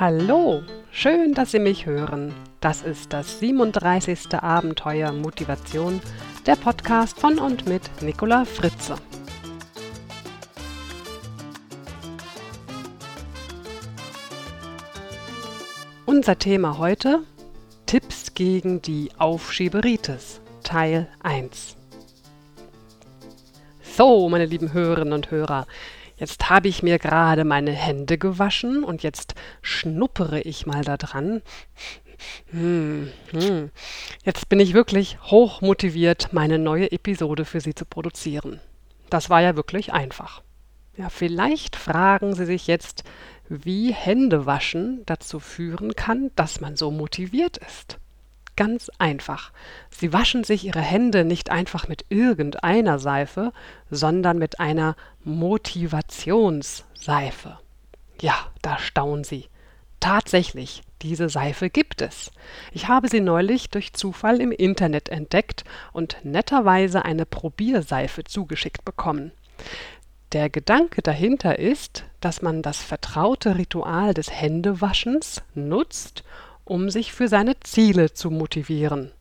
Hallo, schön, dass Sie mich hören. Das ist das 37. Abenteuer Motivation, der Podcast von und mit Nicola Fritze. Unser Thema heute Tipps gegen die Aufschieberitis, Teil 1. So, meine lieben Hörerinnen und Hörer, Jetzt habe ich mir gerade meine Hände gewaschen und jetzt schnuppere ich mal da dran. Hm, hm. Jetzt bin ich wirklich hoch motiviert, meine neue Episode für Sie zu produzieren. Das war ja wirklich einfach. Ja, vielleicht fragen Sie sich jetzt, wie Händewaschen dazu führen kann, dass man so motiviert ist ganz einfach. Sie waschen sich ihre Hände nicht einfach mit irgendeiner Seife, sondern mit einer Motivationsseife. Ja, da staunen Sie. Tatsächlich, diese Seife gibt es. Ich habe sie neulich durch Zufall im Internet entdeckt und netterweise eine Probierseife zugeschickt bekommen. Der Gedanke dahinter ist, dass man das vertraute Ritual des Händewaschens nutzt, um sich für seine Ziele zu motivieren.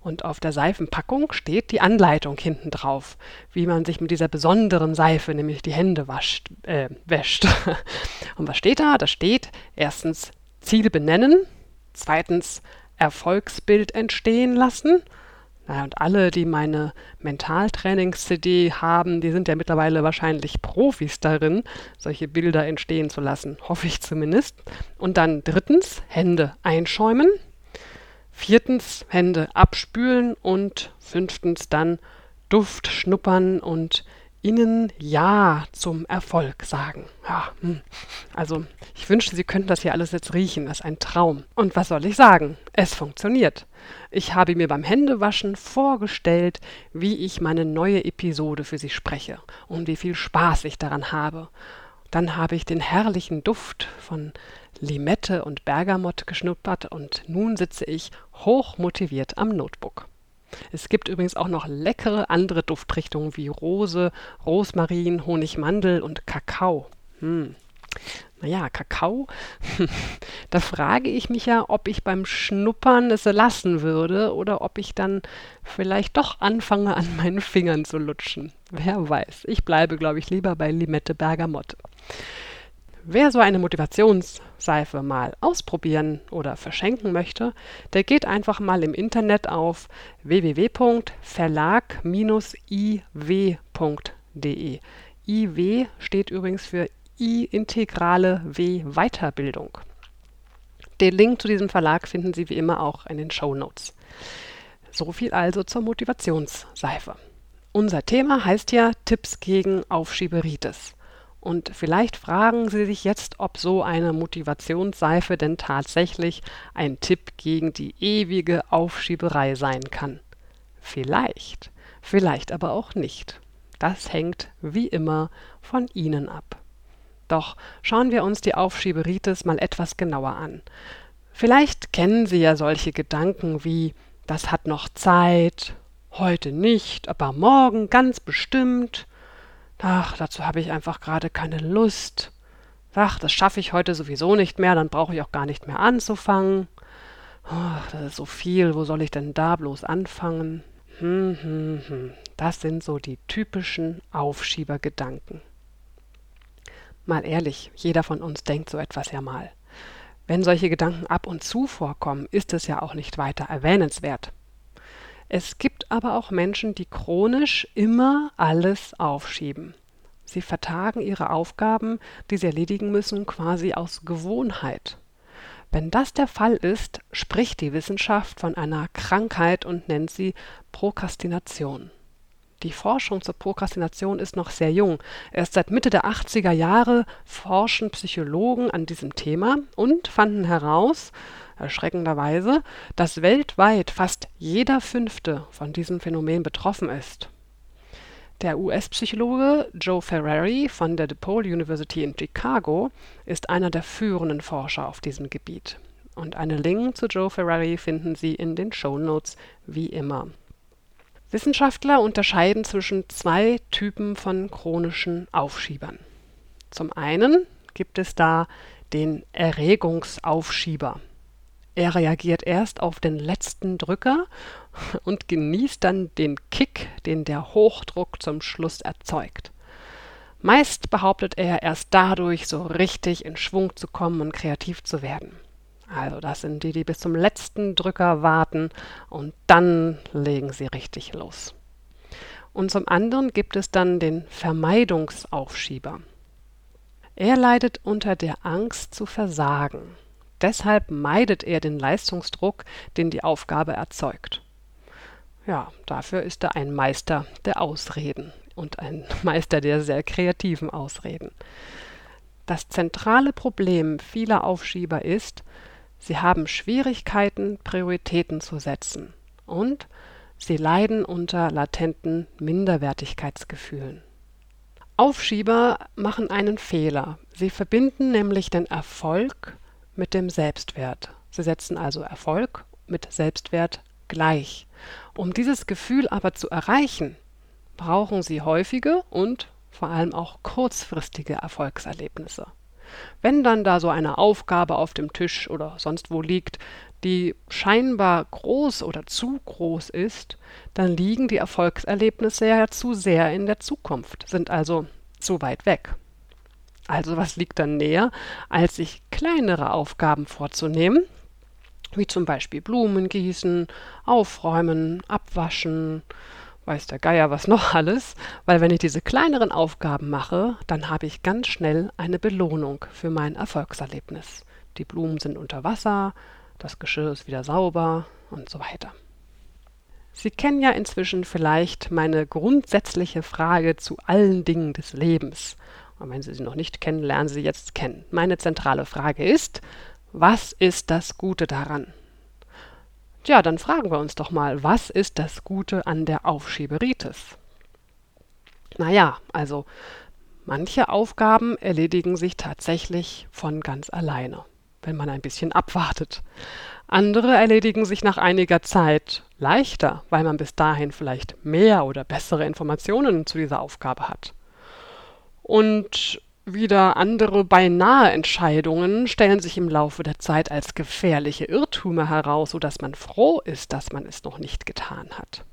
Und auf der Seifenpackung steht die Anleitung hinten drauf, wie man sich mit dieser besonderen Seife, nämlich die Hände wascht, äh, wäscht. Und was steht da? Da steht erstens Ziel benennen, zweitens Erfolgsbild entstehen lassen naja, und alle, die meine Mentaltrainings-CD haben, die sind ja mittlerweile wahrscheinlich Profis darin, solche Bilder entstehen zu lassen. Hoffe ich zumindest. Und dann drittens, Hände einschäumen. Viertens, Hände abspülen. Und fünftens dann Duft schnuppern und ihnen Ja zum Erfolg sagen. Ja, hm. also ich wünschte, Sie könnten das hier alles jetzt riechen. Das ist ein Traum. Und was soll ich sagen? Es funktioniert. Ich habe mir beim Händewaschen vorgestellt, wie ich meine neue Episode für Sie spreche und wie viel Spaß ich daran habe. Dann habe ich den herrlichen Duft von Limette und Bergamott geschnuppert und nun sitze ich hochmotiviert am Notebook. Es gibt übrigens auch noch leckere andere Duftrichtungen wie Rose, Rosmarin, Honigmandel und Kakao. Hm. Naja, Kakao, da frage ich mich ja, ob ich beim Schnuppern es lassen würde oder ob ich dann vielleicht doch anfange, an meinen Fingern zu lutschen. Wer weiß. Ich bleibe, glaube ich, lieber bei Limette Bergamotte. Wer so eine Motivationsseife mal ausprobieren oder verschenken möchte, der geht einfach mal im Internet auf www.verlag-iw.de. IW steht übrigens für I-Integrale W Weiterbildung. Den Link zu diesem Verlag finden Sie wie immer auch in den Show Notes. So viel also zur Motivationsseife. Unser Thema heißt ja Tipps gegen Aufschieberitis. Und vielleicht fragen Sie sich jetzt, ob so eine Motivationsseife denn tatsächlich ein Tipp gegen die ewige Aufschieberei sein kann. Vielleicht, vielleicht aber auch nicht. Das hängt wie immer von Ihnen ab. Doch schauen wir uns die Aufschieberitis mal etwas genauer an. Vielleicht kennen Sie ja solche Gedanken wie das hat noch Zeit, heute nicht, aber morgen ganz bestimmt, Ach, dazu habe ich einfach gerade keine Lust. Ach, das schaffe ich heute sowieso nicht mehr, dann brauche ich auch gar nicht mehr anzufangen. Ach, das ist so viel, wo soll ich denn da bloß anfangen? Hm, hm, hm. Das sind so die typischen Aufschiebergedanken. Mal ehrlich, jeder von uns denkt so etwas ja mal. Wenn solche Gedanken ab und zu vorkommen, ist es ja auch nicht weiter erwähnenswert. Es gibt aber auch Menschen, die chronisch immer alles aufschieben. Sie vertagen ihre Aufgaben, die sie erledigen müssen, quasi aus Gewohnheit. Wenn das der Fall ist, spricht die Wissenschaft von einer Krankheit und nennt sie Prokrastination. Die Forschung zur Prokrastination ist noch sehr jung. Erst seit Mitte der 80er Jahre forschen Psychologen an diesem Thema und fanden heraus, erschreckenderweise, dass weltweit fast jeder Fünfte von diesem Phänomen betroffen ist. Der US-Psychologe Joe Ferrari von der DePaul University in Chicago ist einer der führenden Forscher auf diesem Gebiet. Und einen Link zu Joe Ferrari finden Sie in den Show Notes wie immer. Wissenschaftler unterscheiden zwischen zwei Typen von chronischen Aufschiebern. Zum einen gibt es da den Erregungsaufschieber. Er reagiert erst auf den letzten Drücker und genießt dann den Kick, den der Hochdruck zum Schluss erzeugt. Meist behauptet er, erst dadurch so richtig in Schwung zu kommen und kreativ zu werden. Also das sind die, die bis zum letzten Drücker warten und dann legen sie richtig los. Und zum anderen gibt es dann den Vermeidungsaufschieber. Er leidet unter der Angst zu versagen. Deshalb meidet er den Leistungsdruck, den die Aufgabe erzeugt. Ja, dafür ist er ein Meister der Ausreden und ein Meister der sehr kreativen Ausreden. Das zentrale Problem vieler Aufschieber ist, sie haben Schwierigkeiten, Prioritäten zu setzen und Sie leiden unter latenten Minderwertigkeitsgefühlen. Aufschieber machen einen Fehler. Sie verbinden nämlich den Erfolg mit dem Selbstwert. Sie setzen also Erfolg mit Selbstwert gleich. Um dieses Gefühl aber zu erreichen, brauchen sie häufige und vor allem auch kurzfristige Erfolgserlebnisse. Wenn dann da so eine Aufgabe auf dem Tisch oder sonst wo liegt, die scheinbar groß oder zu groß ist, dann liegen die Erfolgserlebnisse ja zu sehr in der Zukunft, sind also zu weit weg. Also was liegt dann näher, als sich kleinere Aufgaben vorzunehmen, wie zum Beispiel Blumen gießen, aufräumen, abwaschen, weiß der Geier was noch alles, weil wenn ich diese kleineren Aufgaben mache, dann habe ich ganz schnell eine Belohnung für mein Erfolgserlebnis. Die Blumen sind unter Wasser, das Geschirr ist wieder sauber und so weiter. Sie kennen ja inzwischen vielleicht meine grundsätzliche Frage zu allen Dingen des Lebens. Und wenn Sie sie noch nicht kennen, lernen Sie sie jetzt kennen. Meine zentrale Frage ist, was ist das Gute daran? Tja, dann fragen wir uns doch mal, was ist das Gute an der Aufschieberitis? Naja, also manche Aufgaben erledigen sich tatsächlich von ganz alleine wenn man ein bisschen abwartet. Andere erledigen sich nach einiger Zeit leichter, weil man bis dahin vielleicht mehr oder bessere Informationen zu dieser Aufgabe hat. Und wieder andere beinahe Entscheidungen stellen sich im Laufe der Zeit als gefährliche Irrtümer heraus, sodass man froh ist, dass man es noch nicht getan hat.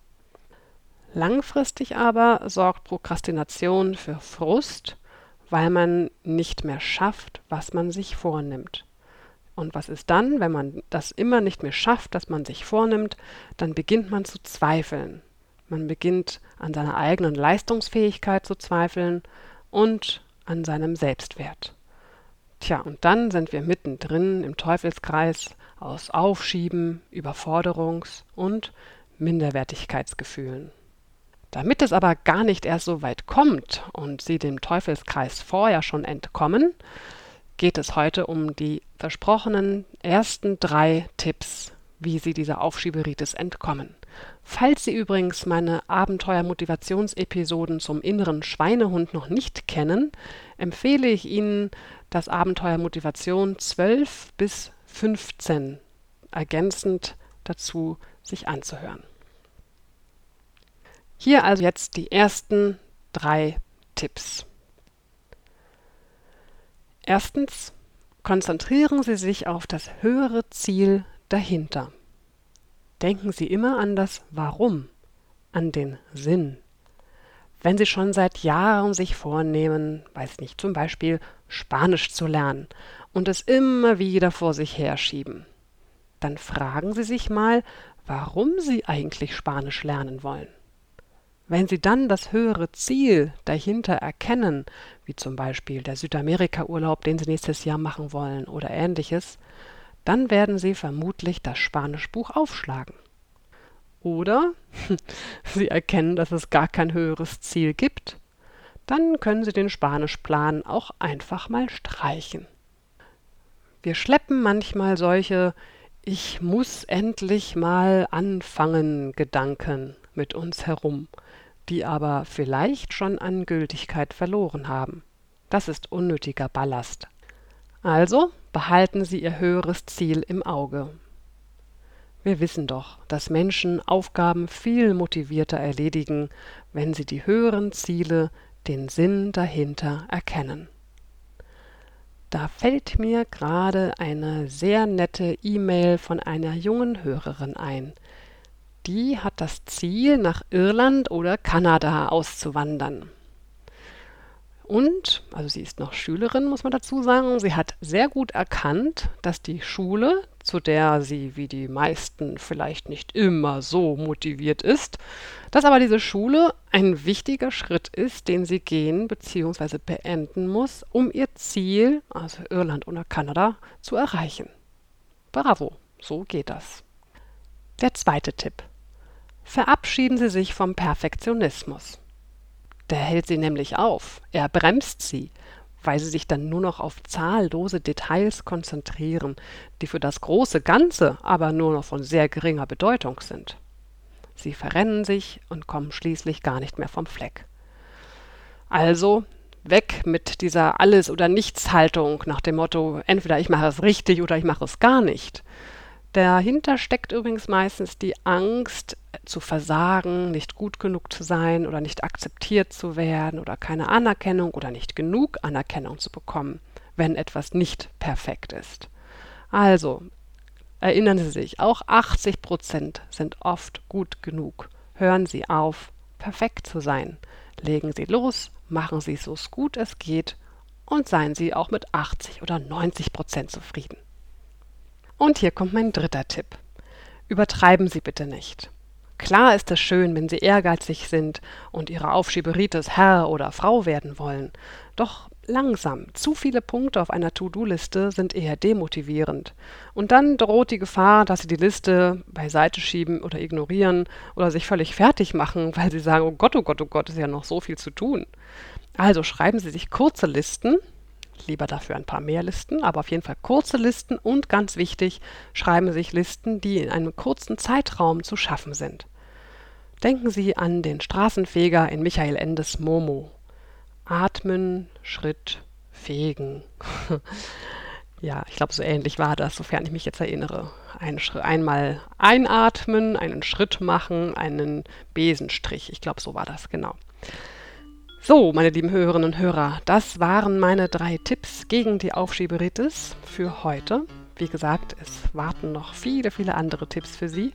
Langfristig aber sorgt Prokrastination für Frust, weil man nicht mehr schafft, was man sich vornimmt. Und was ist dann, wenn man das immer nicht mehr schafft, dass man sich vornimmt, dann beginnt man zu zweifeln. Man beginnt an seiner eigenen Leistungsfähigkeit zu zweifeln und an seinem Selbstwert. Tja, und dann sind wir mittendrin im Teufelskreis aus Aufschieben, Überforderungs- und Minderwertigkeitsgefühlen. Damit es aber gar nicht erst so weit kommt und Sie dem Teufelskreis vorher schon entkommen, geht es heute um die versprochenen ersten drei Tipps, wie Sie dieser Aufschieberitis entkommen. Falls Sie übrigens meine Abenteuer-Motivationsepisoden zum inneren Schweinehund noch nicht kennen, empfehle ich Ihnen das Abenteuer Motivation 12 bis 15 ergänzend dazu sich anzuhören. Hier also jetzt die ersten drei Tipps. Erstens konzentrieren Sie sich auf das höhere Ziel dahinter. Denken Sie immer an das Warum, an den Sinn. Wenn Sie schon seit Jahren sich vornehmen, weiß nicht, zum Beispiel Spanisch zu lernen und es immer wieder vor sich herschieben, dann fragen Sie sich mal, warum Sie eigentlich Spanisch lernen wollen. Wenn Sie dann das höhere Ziel dahinter erkennen, wie zum Beispiel der Südamerika-Urlaub, den Sie nächstes Jahr machen wollen oder ähnliches, dann werden Sie vermutlich das Spanischbuch aufschlagen. Oder Sie erkennen, dass es gar kein höheres Ziel gibt, dann können Sie den Spanischplan auch einfach mal streichen. Wir schleppen manchmal solche Ich muss endlich mal anfangen Gedanken mit uns herum die aber vielleicht schon an Gültigkeit verloren haben. Das ist unnötiger Ballast. Also behalten Sie Ihr höheres Ziel im Auge. Wir wissen doch, dass Menschen Aufgaben viel motivierter erledigen, wenn sie die höheren Ziele, den Sinn dahinter erkennen. Da fällt mir gerade eine sehr nette E-Mail von einer jungen Hörerin ein. Die hat das Ziel, nach Irland oder Kanada auszuwandern. Und, also sie ist noch Schülerin, muss man dazu sagen, sie hat sehr gut erkannt, dass die Schule, zu der sie wie die meisten vielleicht nicht immer so motiviert ist, dass aber diese Schule ein wichtiger Schritt ist, den sie gehen bzw. beenden muss, um ihr Ziel, also Irland oder Kanada, zu erreichen. Bravo, so geht das. Der zweite Tipp. Verabschieden Sie sich vom Perfektionismus. Der hält sie nämlich auf, er bremst sie, weil sie sich dann nur noch auf zahllose Details konzentrieren, die für das große Ganze aber nur noch von sehr geringer Bedeutung sind. Sie verrennen sich und kommen schließlich gar nicht mehr vom Fleck. Also weg mit dieser Alles- oder Nichts-Haltung nach dem Motto, entweder ich mache es richtig oder ich mache es gar nicht. Dahinter steckt übrigens meistens die Angst zu versagen, nicht gut genug zu sein oder nicht akzeptiert zu werden oder keine Anerkennung oder nicht genug Anerkennung zu bekommen, wenn etwas nicht perfekt ist. Also, erinnern Sie sich, auch 80 Prozent sind oft gut genug. Hören Sie auf, perfekt zu sein. Legen Sie los, machen Sie es so gut es geht und seien Sie auch mit 80 oder 90 Prozent zufrieden. Und hier kommt mein dritter Tipp. Übertreiben Sie bitte nicht. Klar ist es schön, wenn Sie ehrgeizig sind und Ihre Aufschieberitis Herr oder Frau werden wollen. Doch langsam, zu viele Punkte auf einer To-Do-Liste sind eher demotivierend. Und dann droht die Gefahr, dass Sie die Liste beiseite schieben oder ignorieren oder sich völlig fertig machen, weil Sie sagen, oh Gott, oh Gott, oh Gott, ist ja noch so viel zu tun. Also schreiben Sie sich kurze Listen, lieber dafür ein paar mehr Listen, aber auf jeden Fall kurze Listen und ganz wichtig, schreiben sich Listen, die in einem kurzen Zeitraum zu schaffen sind. Denken Sie an den Straßenfeger in Michael Endes Momo. Atmen, Schritt, fegen. ja, ich glaube, so ähnlich war das, sofern ich mich jetzt erinnere. Ein einmal einatmen, einen Schritt machen, einen Besenstrich. Ich glaube, so war das, genau. So, meine lieben Hörerinnen und Hörer, das waren meine drei Tipps gegen die Aufschieberitis für heute. Wie gesagt, es warten noch viele, viele andere Tipps für Sie.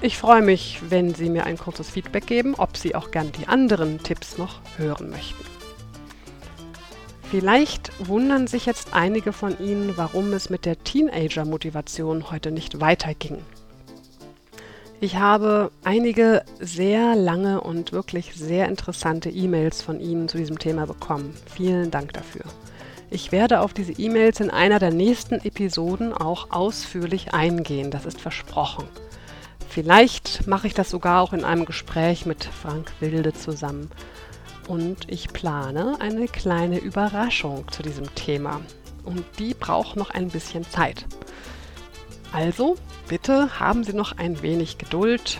Ich freue mich, wenn Sie mir ein kurzes Feedback geben, ob Sie auch gern die anderen Tipps noch hören möchten. Vielleicht wundern sich jetzt einige von Ihnen, warum es mit der Teenager-Motivation heute nicht weiterging. Ich habe einige sehr lange und wirklich sehr interessante E-Mails von Ihnen zu diesem Thema bekommen. Vielen Dank dafür. Ich werde auf diese E-Mails in einer der nächsten Episoden auch ausführlich eingehen, das ist versprochen. Vielleicht mache ich das sogar auch in einem Gespräch mit Frank Wilde zusammen. Und ich plane eine kleine Überraschung zu diesem Thema. Und die braucht noch ein bisschen Zeit. Also, bitte haben Sie noch ein wenig Geduld.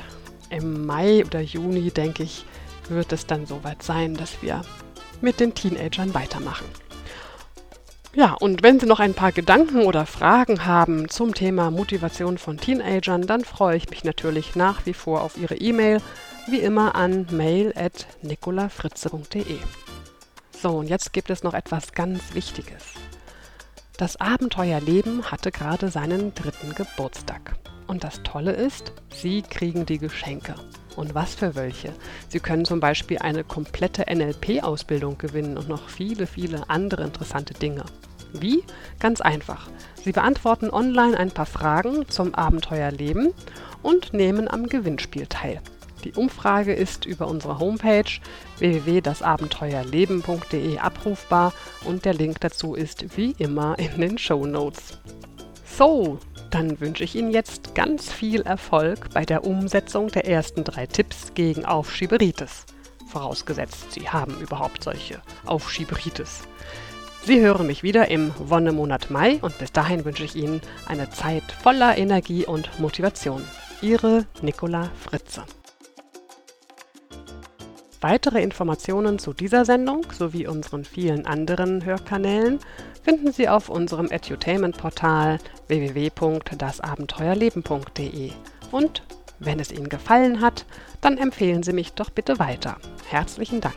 Im Mai oder Juni, denke ich, wird es dann soweit sein, dass wir mit den Teenagern weitermachen. Ja, und wenn Sie noch ein paar Gedanken oder Fragen haben zum Thema Motivation von Teenagern, dann freue ich mich natürlich nach wie vor auf Ihre E-Mail, wie immer an mail.nicolafritze.de. So, und jetzt gibt es noch etwas ganz Wichtiges. Das Abenteuerleben hatte gerade seinen dritten Geburtstag. Und das Tolle ist, Sie kriegen die Geschenke. Und was für welche. Sie können zum Beispiel eine komplette NLP-Ausbildung gewinnen und noch viele, viele andere interessante Dinge. Wie? Ganz einfach. Sie beantworten online ein paar Fragen zum Abenteuerleben und nehmen am Gewinnspiel teil. Die Umfrage ist über unsere Homepage www.dasabenteuerleben.de abrufbar und der Link dazu ist wie immer in den Show Notes. So, dann wünsche ich Ihnen jetzt ganz viel Erfolg bei der Umsetzung der ersten drei Tipps gegen Aufschieberitis. Vorausgesetzt, Sie haben überhaupt solche Aufschieberitis. Sie hören mich wieder im Wonnemonat Mai und bis dahin wünsche ich Ihnen eine Zeit voller Energie und Motivation. Ihre Nicola Fritze. Weitere Informationen zu dieser Sendung sowie unseren vielen anderen Hörkanälen finden Sie auf unserem Edutainment-Portal www.dasabenteuerleben.de. Und wenn es Ihnen gefallen hat, dann empfehlen Sie mich doch bitte weiter. Herzlichen Dank.